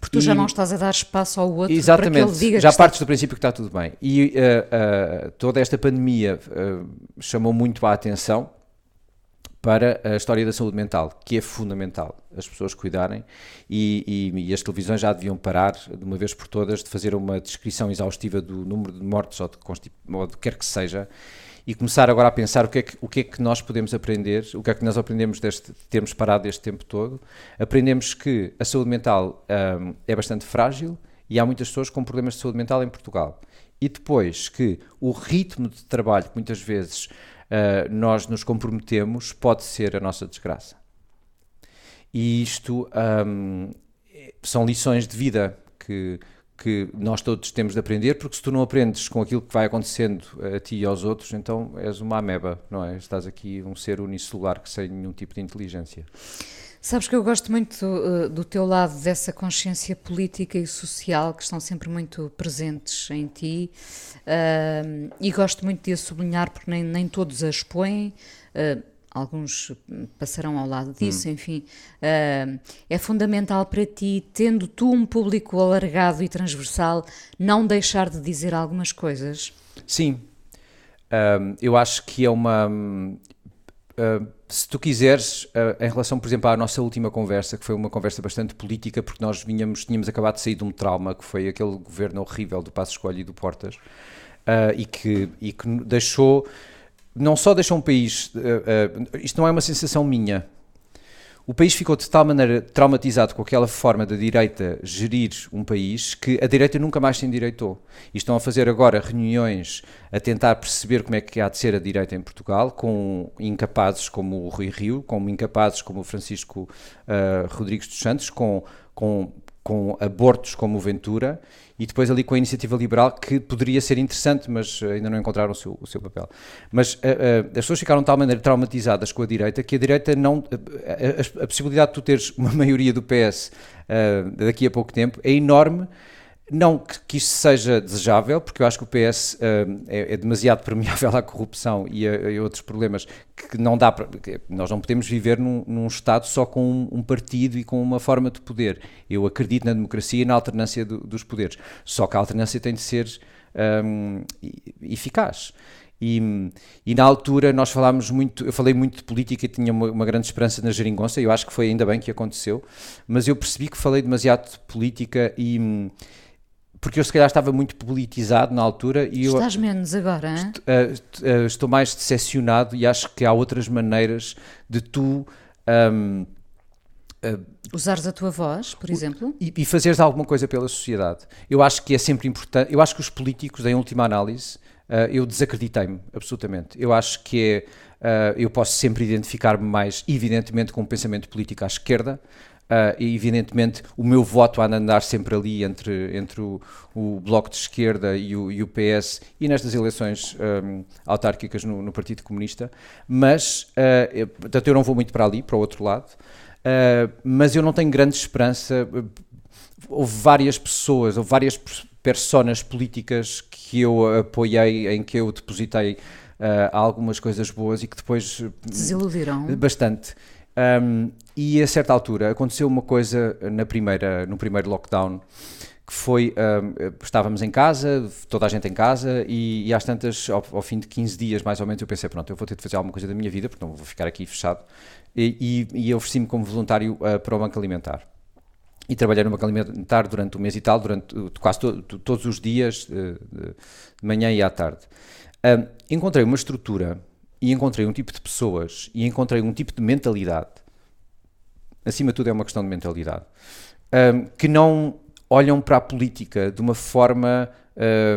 Porque tu e, já não estás a dar espaço ao outro exatamente, para que ele diga já que partes está... do princípio que está tudo bem. E uh, toda esta pandemia chamou muito a atenção para a história da saúde mental, que é fundamental as pessoas cuidarem e, e, e, as televisões já deviam parar de uma vez por todas de fazer uma descrição exaustiva do número de mortes ou de, de quer que seja e começar agora a pensar o que, é que, o que é que nós podemos aprender, o que é que nós aprendemos deste termos parado este tempo todo. Aprendemos que a saúde mental um, é bastante frágil e há muitas pessoas com problemas de saúde mental em Portugal. E depois que o ritmo de trabalho que muitas vezes uh, nós nos comprometemos pode ser a nossa desgraça. E isto um, são lições de vida que que nós todos temos de aprender, porque se tu não aprendes com aquilo que vai acontecendo a ti e aos outros, então és uma ameba, não é? Estás aqui um ser unicelular que sem nenhum tipo de inteligência. Sabes que eu gosto muito uh, do teu lado dessa consciência política e social que estão sempre muito presentes em ti uh, e gosto muito de a sublinhar porque nem, nem todos a expõem. Uh, alguns passarão ao lado disso, hum. enfim, uh, é fundamental para ti, tendo tu um público alargado e transversal, não deixar de dizer algumas coisas? Sim, uh, eu acho que é uma. Uh, se tu quiseres, em relação, por exemplo, à nossa última conversa, que foi uma conversa bastante política, porque nós vinhamos, tínhamos acabado de sair de um trauma, que foi aquele governo horrível do Passo Escolho e do Portas, e, que, e que deixou não só deixa um país. Uh, uh, isto não é uma sensação minha. O país ficou de tal maneira traumatizado com aquela forma da direita gerir um país que a direita nunca mais se endireitou. E estão a fazer agora reuniões a tentar perceber como é que há de ser a direita em Portugal, com incapazes como o Rui Rio, com incapazes como o Francisco uh, Rodrigues dos Santos, com, com, com abortos como o Ventura e depois ali com a iniciativa liberal, que poderia ser interessante, mas eh, ainda não encontraram o seu, o seu papel. Mas uh, uh, as pessoas ficaram de tal maneira traumatizadas com a direita que a direita não. A, a, possibilidade de tu teres uma [laughs] maioria do PS daqui a pouco tempo é enorme não que, isto seja desejável, porque eu acho que o PS uh, é, é, demasiado [laughs] permeável à corrupção e a, a, outros problemas que não dá para. Nós não podemos viver num, num Estado só com um, um, partido e com uma forma de poder. Eu acredito na democracia e na alternância do, dos poderes. Só que a alternância tem de ser um, eficaz. E, e, na altura nós falámos muito, eu falei muito de política e tinha uma, uma, grande esperança na geringonça, eu acho que foi ainda bem que aconteceu, mas eu percebi que falei demasiado de política e porque eu se calhar estava muito politizado na altura e Estás eu, menos agora, est, uh, uh, estou mais decepcionado e acho que há outras maneiras de tu um, uh, eh, usares a tua voz, por exemplo, e, e fazeres alguma coisa pela sociedade. Eu acho que é sempre importante. Eu acho que os políticos, em última análise, eu desacreditei-me absolutamente. Eu acho que é, eu posso sempre identificar-me mais, evidentemente, com o pensamento político à esquerda. Uh, e evidentemente o meu voto de andar sempre ali entre, entre o, o Bloco de Esquerda e o, e o PS e nestas eleições um, autárquicas no, no, Partido Comunista, mas uh, eu, portanto eu não vou muito para ali, para o outro lado, uh, mas eu não tenho grande esperança. Houve várias pessoas, houve várias personas políticas que eu apoiei, em que eu depositei algumas coisas boas e que depois desiludiram. bastante. Um, e a certa altura aconteceu uma coisa na primeira, no primeiro lockdown que foi, um, estávamos em casa, toda a gente em casa, e, e às tantas, ao, ao, fim de 15 dias mais ou menos, eu pensei, pronto, eu vou ter de fazer alguma coisa da minha vida, porque não vou ficar aqui fechado, e, e, e ofereci-me como voluntário uh, para o Banco Alimentar. E trabalhei no Banco Alimentar durante um mês e tal, durante quase to, to, todos os dias, uh, de, manhã e à tarde. Um, encontrei uma estrutura, e encontrei um tipo de pessoas, e encontrei um tipo de mentalidade, acima de tudo é uma questão de mentalidade, um, que não olham para a política de uma forma.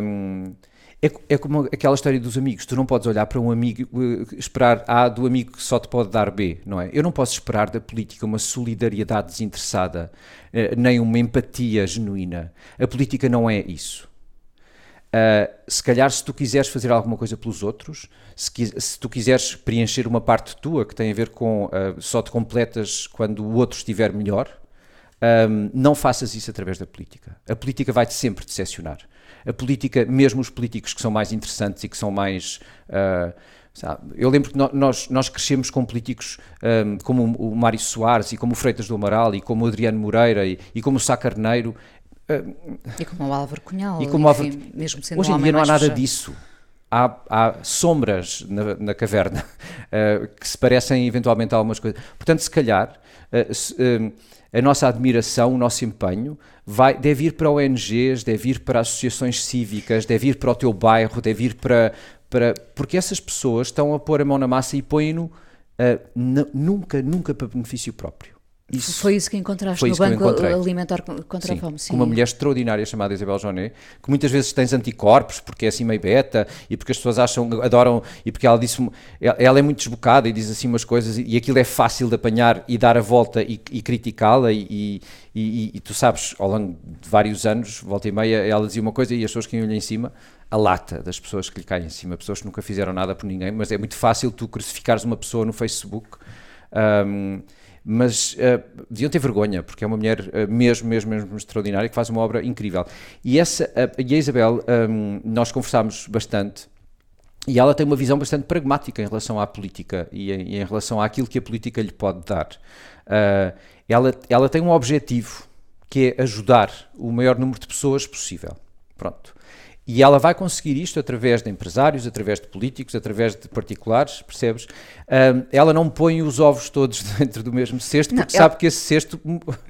Um, é, é, como aquela história dos amigos. Tu não podes olhar para um amigo, uh, esperar A do amigo que só te pode dar B, não é? Eu não posso esperar da política uma solidariedade desinteressada, uh, nem uma empatia genuína. A política não é isso. Uh, se calhar, se tu quiseres fazer alguma coisa pelos outros, se, se, tu quiseres preencher uma parte tua que tem a ver com uh, só te completas quando o outro estiver melhor, um, não faças isso através da política. A política vai-te sempre decepcionar. A política, mesmo os políticos que são mais interessantes e que são mais. Uh, eu lembro que nós, nós crescemos com políticos um, como o Mário Soares e como o Freitas do Amaral e como o Adriano Moreira e, e como o Sá Carneiro. Uh, e como o Álvaro Cunhal. E como enfim, Álvaro... mesmo sendo Hoje em um dia não há nada fechado. disso. Há, há, sombras na, na caverna uh, [laughs] que se parecem eventualmente a algumas coisas. Portanto, se calhar. Se, a nossa admiração, o nosso empenho, vai, deve ir para ONGs, deve ir para associações cívicas, deve ir para o teu bairro, deve ir para. para porque essas pessoas estão a pôr a mão na massa e põem-no uh, nunca, nunca para benefício próprio. Isso, foi isso que encontraste no Banco Alimentar contra sim, a Fome. Sim, com uma mulher extraordinária chamada Isabel Jonet, que muitas vezes tens anticorpos, porque é assim meio beta, e porque as pessoas acham, adoram, e porque ela disse, ela é muito desbocada e diz assim umas coisas, e aquilo é fácil de apanhar e dar a volta e, e criticá-la, e, e, e, tu sabes, ao longo de vários anos, volta e meia, ela dizia uma coisa e as pessoas que iam-lhe em cima, a lata das pessoas que lhe caem em cima, pessoas que nunca fizeram nada por ninguém, mas é muito fácil tu crucificares uma pessoa no Facebook. Um, mas uh, deviam ter vergonha, porque é uma mulher uh, mesmo, mesmo, mesmo extraordinária, que faz uma obra incrível. E, essa, uh, e a Isabel, um, nós conversámos bastante, e ela tem uma visão bastante pragmática em relação à política e em, e em relação àquilo que a política lhe pode dar. ela, ela tem um objetivo, que é ajudar o maior número de pessoas possível. Pronto. E ela vai conseguir isto através de empresários, através de políticos, através de particulares, percebes? Um, ela não põe os ovos todos [laughs] dentro do mesmo cesto, porque não, sabe ela... que esse cesto,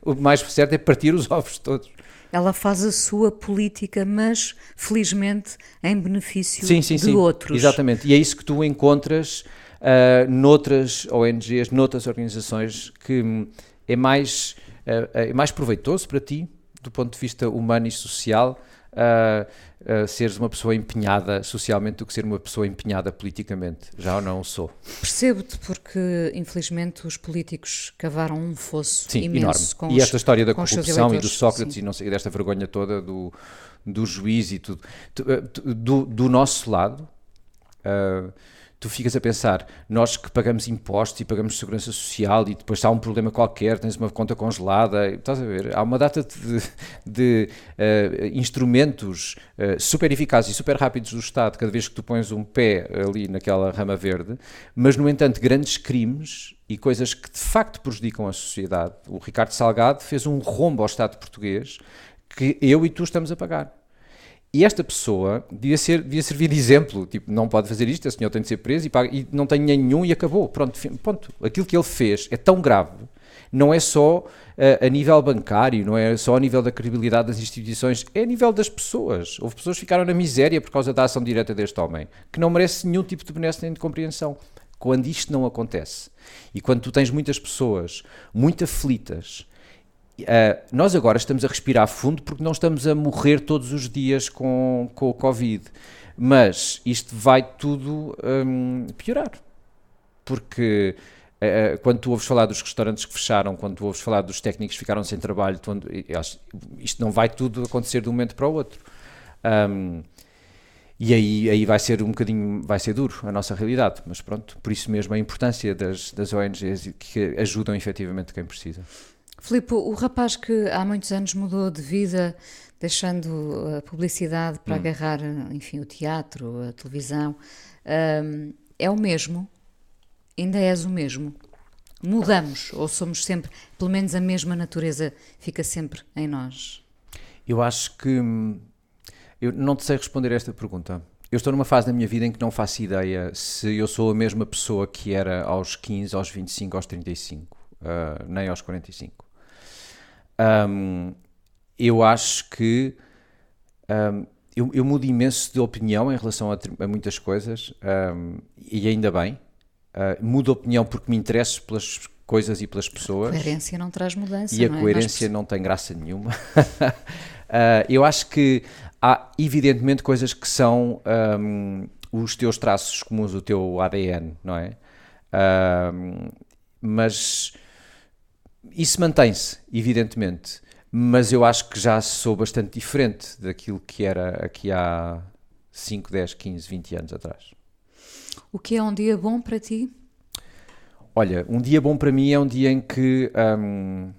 o mais certo é partir os ovos todos. Ela faz a sua política, mas felizmente em benefício sim, sim, de sim, outros. Exatamente. E é isso que tu encontras uh, noutras ONGs, noutras organizações, que é mais, uh, é mais proveitoso para ti, do ponto de vista humano e social, uh, uh, seres uma pessoa empenhada socialmente do que ser uma pessoa empenhada politicamente. Já não sou. Percebo-te porque, infelizmente, os políticos cavaram um fosso Sim, imenso. enorme. e esta história da corrupção e do Sócrates Sim. e não sei, desta vergonha toda do, do juiz e tudo. Do, do nosso lado. Uh, tu ficas a pensar, nós que pagamos impostos e pagamos segurança social e depois há um problema qualquer, tens uma conta congelada, estás a ver? Há uma data de, de uh, instrumentos uh, super eficazes e super rápidos do Estado cada vez que tu pões um pé ali naquela rama verde, mas no entanto grandes crimes e coisas que de facto prejudicam a sociedade. O Ricardo Salgado fez um rombo ao Estado português que eu e tu estamos a pagar. E esta pessoa devia, ser, devia servir de exemplo, tipo, não pode fazer isto, o senhor tem de ser preso e, paga, e não tem nenhum e acabou. Pronto, ponto. Aquilo que ele fez é tão grave, não é só uh, a nível bancário, não é só a nível da credibilidade das instituições, é a nível das pessoas. Houve pessoas que ficaram na miséria por causa da ação direta deste homem, que não merece nenhum tipo de benesse nem de compreensão. Quando isto não acontece, e quando tu tens muitas pessoas muito aflitas, Uh, nós agora estamos a respirar fundo porque não estamos a morrer todos os dias com, com o Covid. Mas isto vai tudo um, piorar. Porque uh, quando tu ouves falar dos restaurantes que fecharam, quando tu ouves falar dos técnicos que ficaram sem trabalho, tu, isto não vai tudo acontecer de um momento para o outro. Um, e aí, aí vai ser um bocadinho, vai ser duro a nossa realidade, mas pronto, por isso mesmo a importância das, das ONGs que ajudam efetivamente quem precisa. Filipe, o rapaz que há muitos anos mudou de vida, deixando a publicidade para hum. agarrar, enfim, o teatro, a televisão, um, é o mesmo? Ainda és o mesmo? Mudamos ou somos sempre, pelo menos a mesma natureza fica sempre em nós? Eu acho que. hum, Eu não te sei responder a esta pergunta. Eu estou numa fase da minha vida em que não faço ideia se eu sou a mesma pessoa que era aos 15, aos 25, aos 35, ah, nem aos 45. Hum, eu acho que hum, eu, eu mudo imenso de opinião em relação a, a muitas coisas hum, e ainda bem. Ah, mudo opinião porque me interesso pelas coisas e pelas pessoas. Coerência não traz mudança. E a não é? coerência não tem graça nenhuma. [laughs] Ah, eu acho que há, evidentemente, coisas que são ahm, os teus traços comuns, o teu ADN, não é? Mas isso mantém-se, evidentemente. Mas eu acho que já sou bastante diferente daquilo que era aqui há 5, 10, 15, 20 anos atrás. O que é um dia bom para ti? Olha, um dia bom para mim é um dia em que hum,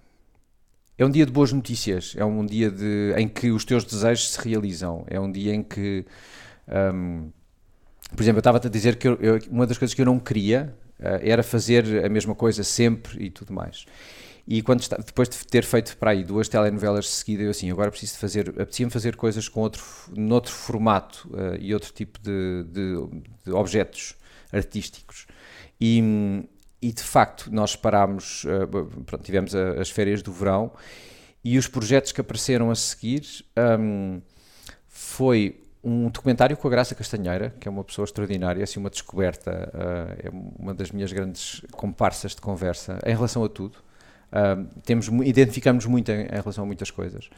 é um dia de boas notícias, é um dia de, em que os teus desejos se realizam, é um dia em que, hum, por exemplo, eu estava-te a dizer que eu- eu- uma das coisas que eu não queria eh, era fazer a mesma coisa sempre e tudo mais. E quando está- depois de ter feito para aí duas telenovelas de seguida, eu assim, agora preciso de fazer, apetecia-me fazer coisas com outro, noutro formato eh, e outro tipo de, de- de objetos artísticos. E, e de facto, nós parámos, b- pronto, tivemos a- as férias do verão e os projetos que apareceram a seguir hum, foi um documentário com a Graça Castanheira, que é uma pessoa extraordinária, assim, uma descoberta, eh, é uma das minhas grandes comparsas de conversa em relação a tudo. Temos, identificamos muito em, em relação a muitas coisas.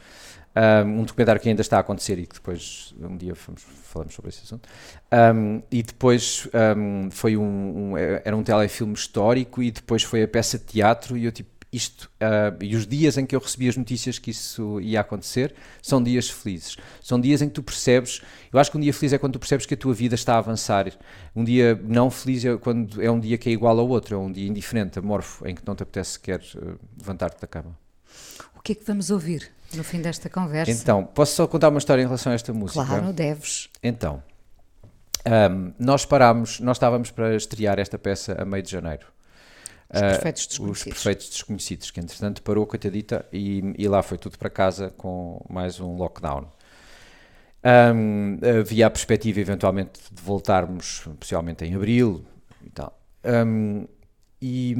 Um, um documentário que ainda está a acontecer e que depois um dia vamos, falamos sobre esse assunto. Um, e depois um, foi um- era um telefilme histórico e depois foi a peça de teatro e eu tipo isto ah, e os dias em que eu recebi as notícias que isso ia acontecer são dias felizes são dias em que tu percebes eu acho que um dia feliz é quando tu percebes que a tua vida está a avançar um dia não feliz é quando é um dia que é igual ao outro é um dia indiferente amorfo em que não te apetece sequer ah, levantar-te da cama O que é que vamos ouvir no fim desta conversa? então posso só contar uma história em relação a esta música Claro, deves. então, ahm, nós parámos, nós estávamos para estrear esta peça a meio de janeiro. Os Ah, Perfeitos Os Desconhecidos. Perfeitos Desconhecidos, que entretanto parou, coitadita, e, e lá foi tudo para casa com mais um lockdown. Ahm, havia a perspectiva eventualmente de voltarmos, possivelmente em abril e tal. Ahm, e,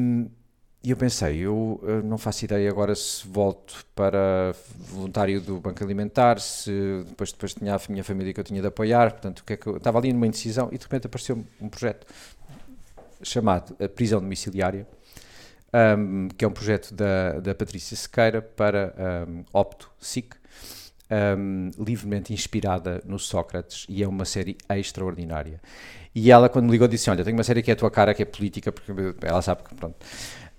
e eu pensei, eu não faço ideia agora se volto para voluntário do Banco Alimentar, se depois, depois tinha a minha família que eu tinha de apoiar, portanto, o que é que eu estava ali numa indecisão e de repente apareceu um projeto chamado Prisão Domiciliária, um, que é um projeto da, da Patrícia Sequeira para um, Opto SIC, um, livremente inspirada no Sócrates, e é uma série extraordinária. E ela, quando me ligou, disse: Olha, tenho uma série que é a tua cara, que é política, porque ela sabe que. Pronto.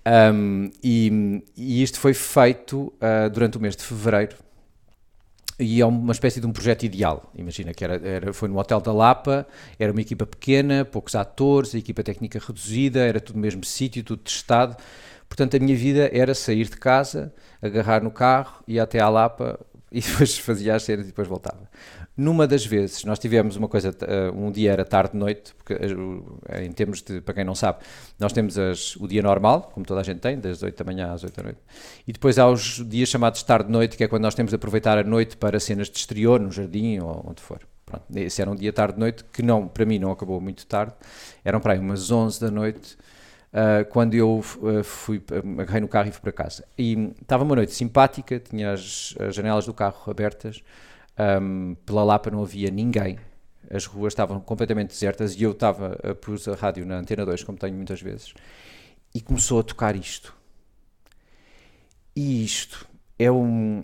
Um, e, e isto foi feito uh, durante o mês de fevereiro. E é uma espécie de um projeto ideal. Imagina que era, era, foi no Hotel da Lapa, era uma equipa pequena, poucos atores, a equipa técnica reduzida, era tudo no mesmo sítio, tudo testado. Portanto, a minha vida era sair de casa, agarrar no carro, ir até à Lapa [laughs] e depois fazia as cenas e depois voltava. Numa das vezes, nós tivemos uma coisa, uh, um dia era tarde-noite, porque uh, em termos de, para quem não sabe, nós temos as, o dia normal, como toda a gente tem, das 8 da manhã às 8 da noite, e depois há os dias chamados tarde-noite, que é quando nós temos de aproveitar a noite para cenas de exterior, no jardim ou onde for. Pronto, esse era um dia tarde-noite, que não, para mim não acabou muito tarde, eram para aí umas 11 da noite, Uh, quando eu uh, fui, agarrei no carro e fui para casa. E estava uma noite simpática, tinha as, as janelas do carro abertas, um, pela Lapa não havia ninguém, as ruas estavam completamente desertas e eu estava, pus a rádio na antena 2, como tenho muitas vezes, e começou a tocar isto. E isto é um.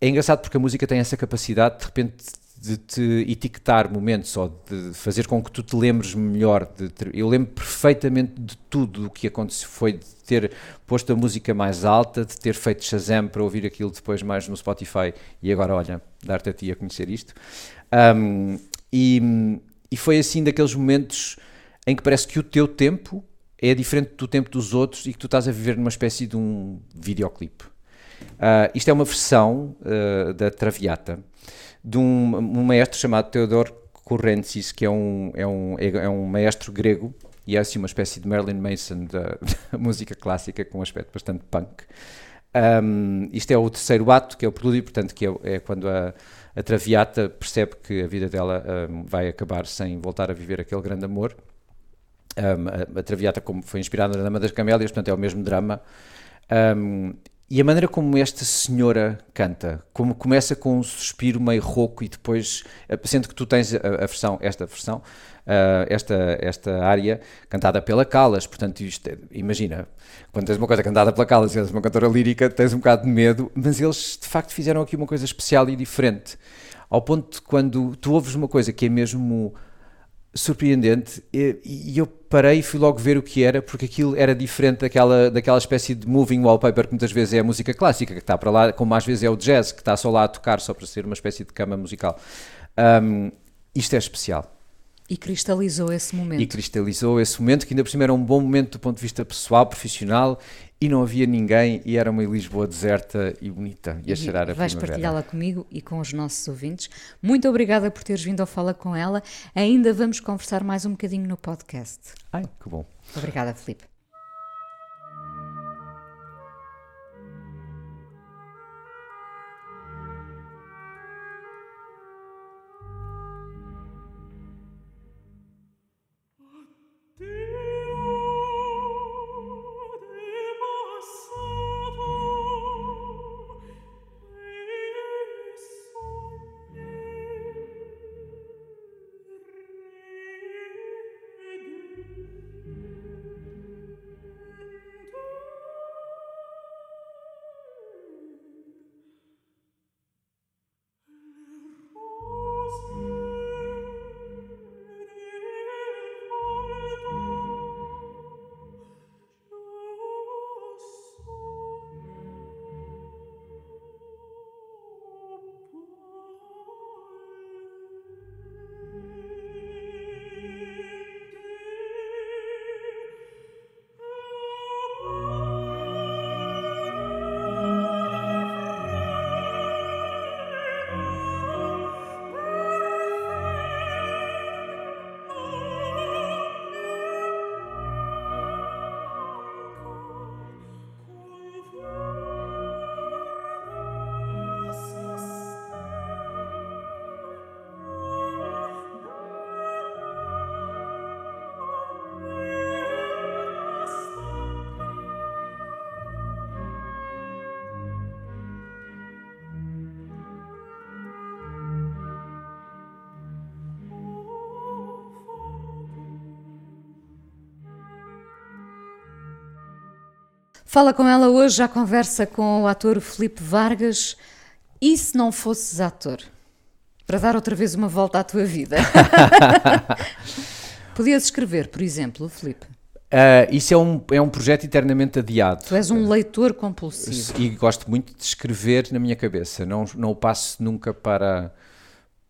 É engraçado porque a música tem essa capacidade de repente de te etiquetar momentos ou de fazer com que tu te lembres melhor. De eu lembro perfeitamente de tudo o que aconteceu. Foi de ter posto a música mais alta, de ter feito Shazam para ouvir aquilo depois mais no Spotify e agora, olha, dar-te a ti a conhecer isto. Um, e, e foi assim daqueles momentos em que parece que o teu tempo é diferente do tempo dos outros e que tu estás a viver numa espécie de um videoclipe. Uh, isto é uma versão uh, da Traviata de um, um, maestro chamado Theodor Currentzis, que é um, é um, é um maestro grego e é assim uma espécie de Marilyn Mason da, [laughs] da música clássica com um aspecto bastante punk. Um, isto é o terceiro ato, que é o prelúdio, portanto, que é, é quando a, a Traviata percebe que a vida dela um, vai acabar sem voltar a viver aquele grande amor. Um, a, a, Traviata como foi inspirada na Dama das Camélias, portanto é o mesmo drama. E a maneira como esta senhora canta, como começa com um suspiro meio rouco e depois, sendo que tu tens a, a versão, esta versão, uh, esta, esta área cantada pela Calas. Portanto, isto, é, imagina, quando tens uma coisa cantada pela Calas e és uma cantora lírica, tens um bocado de medo, mas eles de facto fizeram aqui uma coisa especial e diferente. Ao ponto de quando tu ouves uma coisa que é mesmo surpreendente. E, e, eu parei e fui logo ver o que era porque aquilo era diferente daquela, daquela espécie de moving wallpaper que muitas vezes é a música clássica que está para lá, como às vezes é o jazz que está só lá a tocar só para ser uma espécie de cama musical. Um, isto é especial. E cristalizou esse momento. E cristalizou esse momento, que ainda por cima era um bom momento do ponto de vista pessoal, profissional, e não havia ninguém, e era uma Lisboa deserta e bonita, e a cheirar a Vais partilhá-la comigo e com os nossos ouvintes. Muito obrigada por teres vindo ao Fala com ela. Ainda vamos conversar mais um bocadinho no podcast. Ai, que bom. Obrigada, Felipe. Fala com ela hoje, já conversa com o ator Felipe Vargas. E se não fosses ator? Para dar outra vez uma volta à tua vida. [laughs] Podias escrever, por exemplo, Felipe? Uh, isso é um, é um projeto eternamente adiado. Tu és um leitor compulsivo. E gosto muito de escrever na minha cabeça. Não, não o passo nunca para,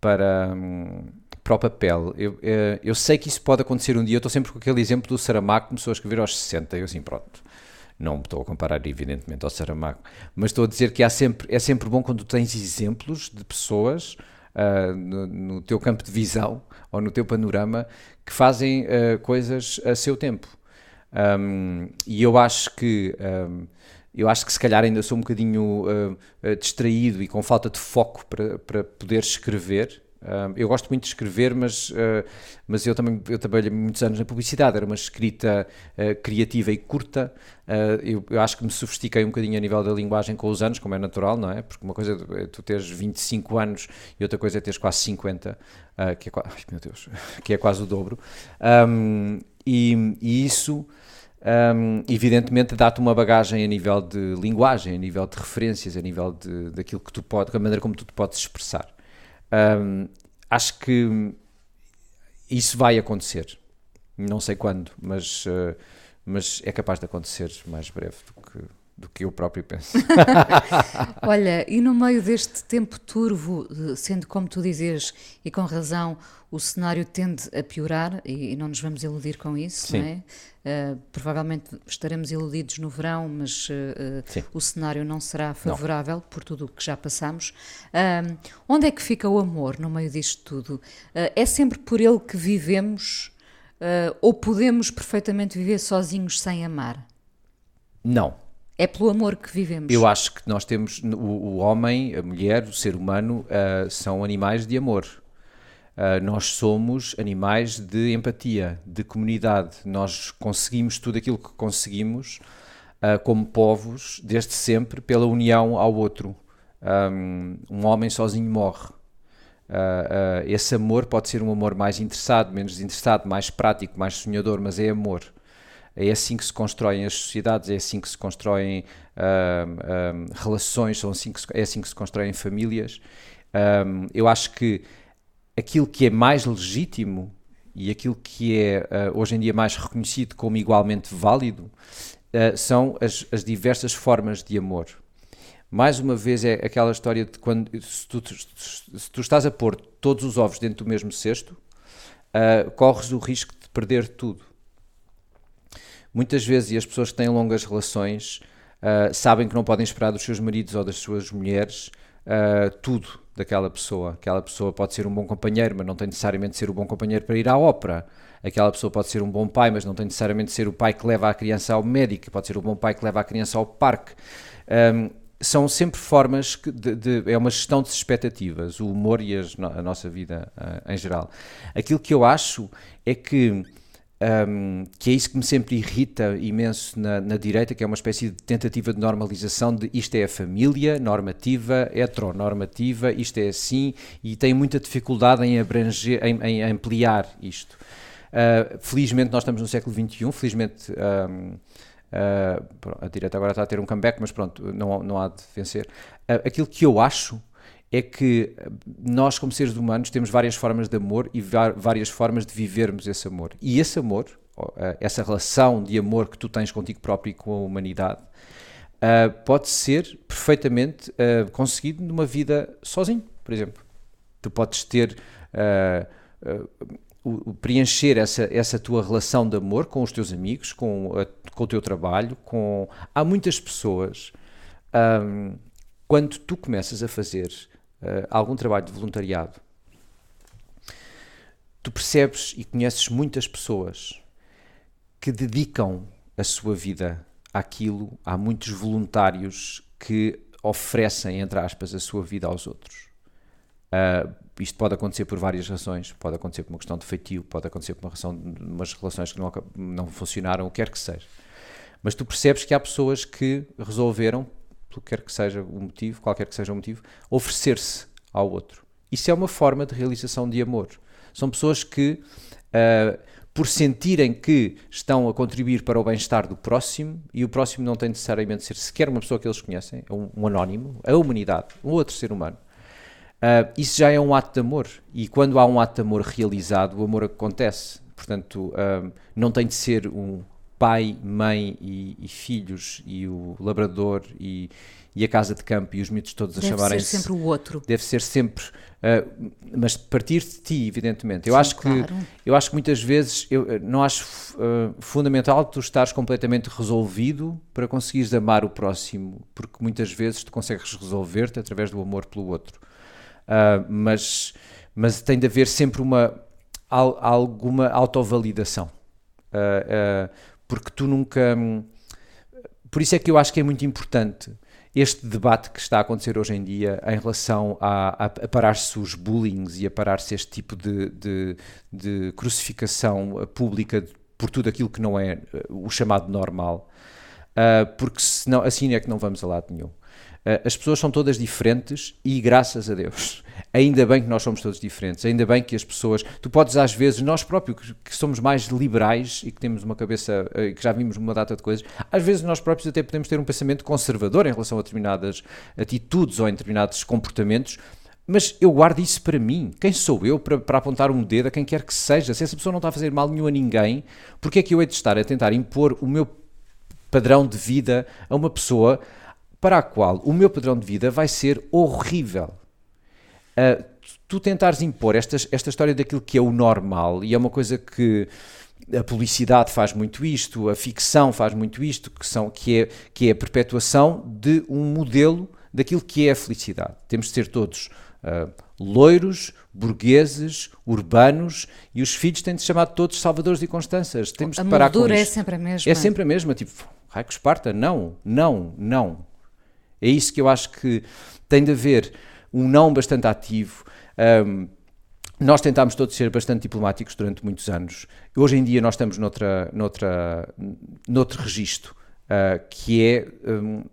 para, hum, para o papel. Eu, eh, eu sei que isso pode acontecer um dia. Eu estou sempre com aquele exemplo do Saramago que começou a escrever aos 60. Eu assim, pronto não estou a comparar, evidentemente, ao Saramago, mas estou a dizer que há sempre, é sempre bom quando tens exemplos de pessoas uh, no, no, teu campo de visão ou no teu panorama que fazem uh, coisas a seu tempo. Um, e eu acho que. Um, eu acho que se calhar ainda sou um bocadinho uh, distraído e com falta de foco para, para poder escrever, Uh, eu gosto muito de escrever, mas, uh, mas eu também eu trabalhei muitos anos na publicidade, era uma escrita uh, criativa e curta. Eu, eu, acho que me sofistiquei um bocadinho a nível da linguagem com os anos, como é natural, não é? Porque uma coisa é tu teres 25 anos e outra coisa é teres quase 50, que, é, ai, meu Deus, [laughs] que é quase o dobro. Um, e, e, isso. Um, evidentemente dá-te uma bagagem a nível de linguagem, a nível de referências, a nível de, daquilo que tu podes, da maneira como tu te podes expressar. Um, acho que isso vai acontecer. Não sei quando, mas, uh, mas é capaz de acontecer mais breve do que, do que eu próprio penso. [laughs] Olha, e no meio deste tempo turvo, sendo como tu dizes, e com razão, o cenário tende a piorar, e, e não nos vamos iludir com isso, Sim. não é? Uh, provavelmente estaremos iludidos no verão, mas uh, o cenário não será favorável não. por tudo o que já passamos. Uh, onde é que fica o amor no meio disto tudo? é sempre por ele que vivemos ou podemos perfeitamente viver sozinhos sem amar? Não. É pelo amor que vivemos. Eu acho que nós temos o, o homem, a mulher, o ser humano uh, são animais de amor. Uh, nós somos animais de empatia, de comunidade. Nós conseguimos tudo aquilo que conseguimos uh, como povos, desde sempre, pela união ao outro. Um, um homem sozinho morre. Esse amor pode ser um amor mais interessado, menos desinteressado, mais prático, mais sonhador, mas é amor. É assim que se constroem as sociedades, é assim que se constroem uh, relações, são assim que se, é assim que se constroem famílias. Um, eu acho que aquilo que é mais legítimo e aquilo que é hoje em dia mais reconhecido como igualmente válido são as, as diversas formas de amor mais uma vez é aquela história de quando se tu, se tu estás a pôr todos os ovos dentro do mesmo cesto, uh, corres o risco de perder tudo. Muitas vezes, e as pessoas que têm longas relações uh, sabem que não podem esperar dos seus maridos ou das suas mulheres uh, tudo daquela pessoa. Aquela pessoa pode ser um bom companheiro, mas não tem necessariamente de ser o bom companheiro para ir à ópera. Aquela pessoa pode ser um bom pai, mas não tem necessariamente de ser o pai que leva a criança ao médico. Pode ser o bom pai que leva a criança ao parque. Um, são sempre formas de, de, é uma gestão de expectativas, o humor e as, a nossa vida uh, em geral. Aquilo que eu acho é que um, que é isso que me sempre irrita imenso na, na, direita, que é uma espécie de tentativa de normalização de isto é a família normativa, heteronormativa, isto é assim, e tem muita dificuldade em abranger, em, em ampliar isto. Uh, felizmente nós estamos no século XXI, felizmente um, Uh, a direita agora está a ter um comeback, mas pronto, não, não há de vencer. Uh, aquilo que eu acho é que nós, como seres humanos, temos várias formas de amor e várias formas de vivermos esse amor. E esse amor, uh, essa relação de amor que tu tens contigo próprio e com a humanidade, pode ser perfeitamente conseguido numa vida sozinho, por exemplo. Tu podes ter o, preencher essa, essa tua relação de amor com os teus amigos, com, a, com o teu trabalho, com... Há muitas pessoas, um, quando tu começas a fazer uh, algum trabalho de voluntariado, tu percebes e conheces muitas pessoas que dedicam a sua vida àquilo. Há muitos voluntários que oferecem, entre aspas, a sua vida aos outros. Uh, isto pode acontecer por várias razões, pode acontecer por uma questão de feitio, pode acontecer por uma razão de umas relações que não, não funcionaram, o que quer que seja. Mas tu percebes que há pessoas que resolveram, pelo que quer que seja o motivo, qualquer que seja o motivo, oferecer-se ao outro. Isso é uma forma de realização de amor. São pessoas que, uh, por sentirem que estão a contribuir para o bem-estar do próximo, e o próximo não tem necessariamente de ser sequer uma pessoa que eles conhecem, é um, um anónimo, a humanidade, um outro ser humano Uh, isso já é um ato de amor. E quando há um ato de amor realizado, o amor acontece. Portanto, uh, não tem de ser um pai, mãe e, e filhos, e o labrador e, e, a casa de campo e os mitos todos a chamarem Deve ser sempre o outro. Deve ser sempre. Uh, mas partir de ti, evidentemente. Eu, Sim, acho, claro. que, eu acho que muitas vezes eu não acho fundamental tu estares completamente resolvido para conseguires amar o próximo, porque muitas vezes tu consegues resolver-te através do amor pelo outro. Uh, mas, mas tem de haver sempre uma, al, alguma autovalidação. Uh, uh, porque tu nunca. Por isso é que eu acho que é muito importante este debate que está a acontecer hoje em dia em relação a, a, a parar-se os bullings e a parar-se este tipo de, de, de, crucificação pública por tudo aquilo que não é o chamado normal, uh, porque senão, assim é que não vamos a lado nenhum. Eh, as pessoas são todas diferentes e graças a Deus. Ainda bem que nós somos todos diferentes, ainda bem que as pessoas. Tu podes, às vezes, nós próprios que somos mais liberais e que temos uma cabeça, eh, que já vimos uma data de coisas, às vezes nós próprios até podemos ter um pensamento conservador em relação a determinadas atitudes ou em determinados comportamentos, mas eu guardo isso para mim. Quem sou eu para, para, apontar um dedo a quem quer que seja? Se essa pessoa não está a fazer mal nenhum a ninguém, porque é que eu hei de estar a tentar impor o meu padrão de vida a uma pessoa para a qual o meu padrão de vida vai ser horrível. Uh, tu tentares impor esta, esta história daquilo que é o normal, e é uma coisa que a publicidade faz muito isto, a ficção faz muito isto, que, são, que, é, que é a perpetuação de um modelo daquilo que é a felicidade. Temos de ser todos uh, loiros, burgueses, urbanos, e os filhos têm de se chamar todos Salvadores e Constanças. Temos A de parar com é isto. sempre a mesma. É sempre a mesma, tipo, Raico Esparta, não, não, não. É isso que eu acho que tem de haver um não bastante ativo. Um, nós tentámos todos ser bastante diplomáticos durante muitos anos. Hoje em dia nós estamos noutra, noutra, noutro registro, uh, que é, um,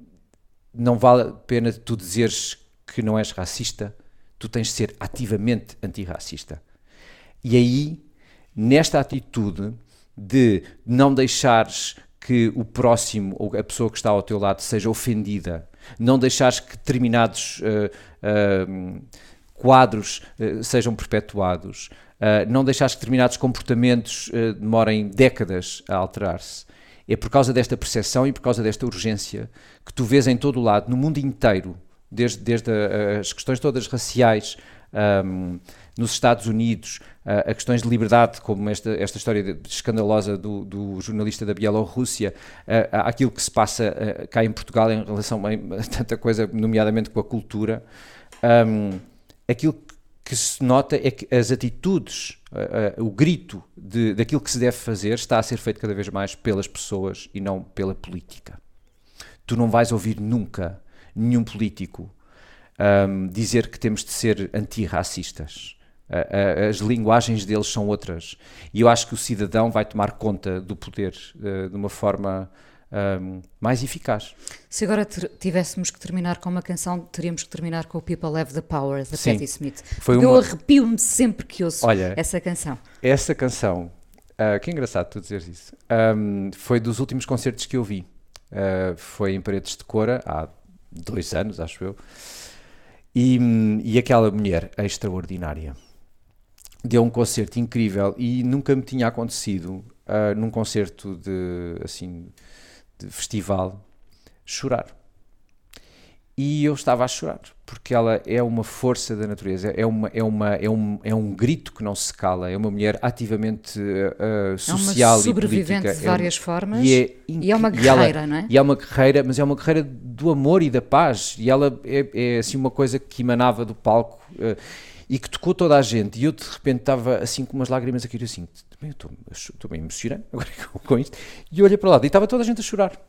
não vale a pena tu dizeres que não és racista, tu tens de ser ativamente antirracista. E aí, nesta atitude de não deixares que o próximo ou a pessoa que está ao teu lado seja ofendida, não deixares que determinados uh, uh, quadros uh, sejam perpetuados, não deixares que determinados comportamentos demorem décadas a alterar-se. É por causa desta percepção e por causa desta urgência que tu vês em todo o lado, no mundo inteiro, desde, desde as questões todas raciais, um, nos Estados Unidos, uh, a questões de liberdade, como esta, esta história de, escandalosa do, do, jornalista da Bielorrússia, uh, aquilo que se passa uh, cá em Portugal em relação a, a, tanta coisa, nomeadamente com a cultura, um, aquilo que se nota é que as atitudes, o grito de, daquilo que se deve fazer está a ser feito cada vez mais pelas pessoas e não pela política. Tu não vais ouvir nunca nenhum político um, dizer que temos de ser antirracistas. Uh, uh, as linguagens deles são outras. E eu acho que o cidadão vai tomar conta do poder uh, de uma forma um, mais eficaz. Se agora tivéssemos que terminar com uma canção, teríamos que terminar com o People Have the Power, da Patti Smith. Foi uma... Eu arrepio-me sempre que ouço Olha, essa canção. Essa canção, uh, que engraçado tu dizeres isso, um, foi dos últimos concertos que eu vi. Uh, foi em Paredes de Cora, há dois anos, acho eu. E, e aquela mulher extraordinária deu um concerto incrível e nunca me tinha acontecido uh, num concerto de assim de festival chorar e eu estava a chorar porque ela é uma força da natureza é uma é uma é um é um grito que não se cala é uma mulher ativamente uh, social é uma sobrevivente e política. de várias é um, formas e é, e é uma guerreira ela, não é e é uma guerreira mas é uma guerreira do amor e da paz e ela é, é assim uma coisa que emanava do palco uh, e que tocou toda a gente. E eu de repente estava assim com umas lágrimas aqui assim. Eu estou bem emocionado agora com isto. E olhei para lá e estava toda a gente a chorar.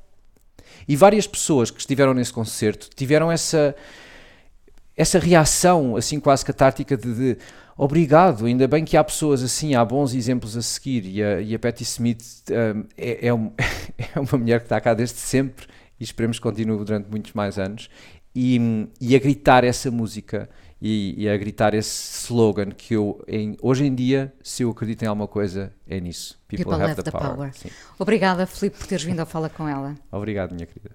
E várias pessoas que estiveram nesse concerto tiveram essa essa reação assim quase catártica de, de, obrigado, ainda bem que há pessoas assim, há bons exemplos a seguir. E a, e a Patti Smith um, é, é, um, [laughs] é, uma mulher que está cá desde sempre e esperemos que continue durante muitos mais anos. E, e a gritar essa música e, e, a gritar esse slogan que eu, em, hoje em dia, se eu acredito em alguma coisa, é nisso. People, People have, have, the, power. power. Obrigada, Filipe, por teres vindo a falar com ela. Obrigado, minha querida.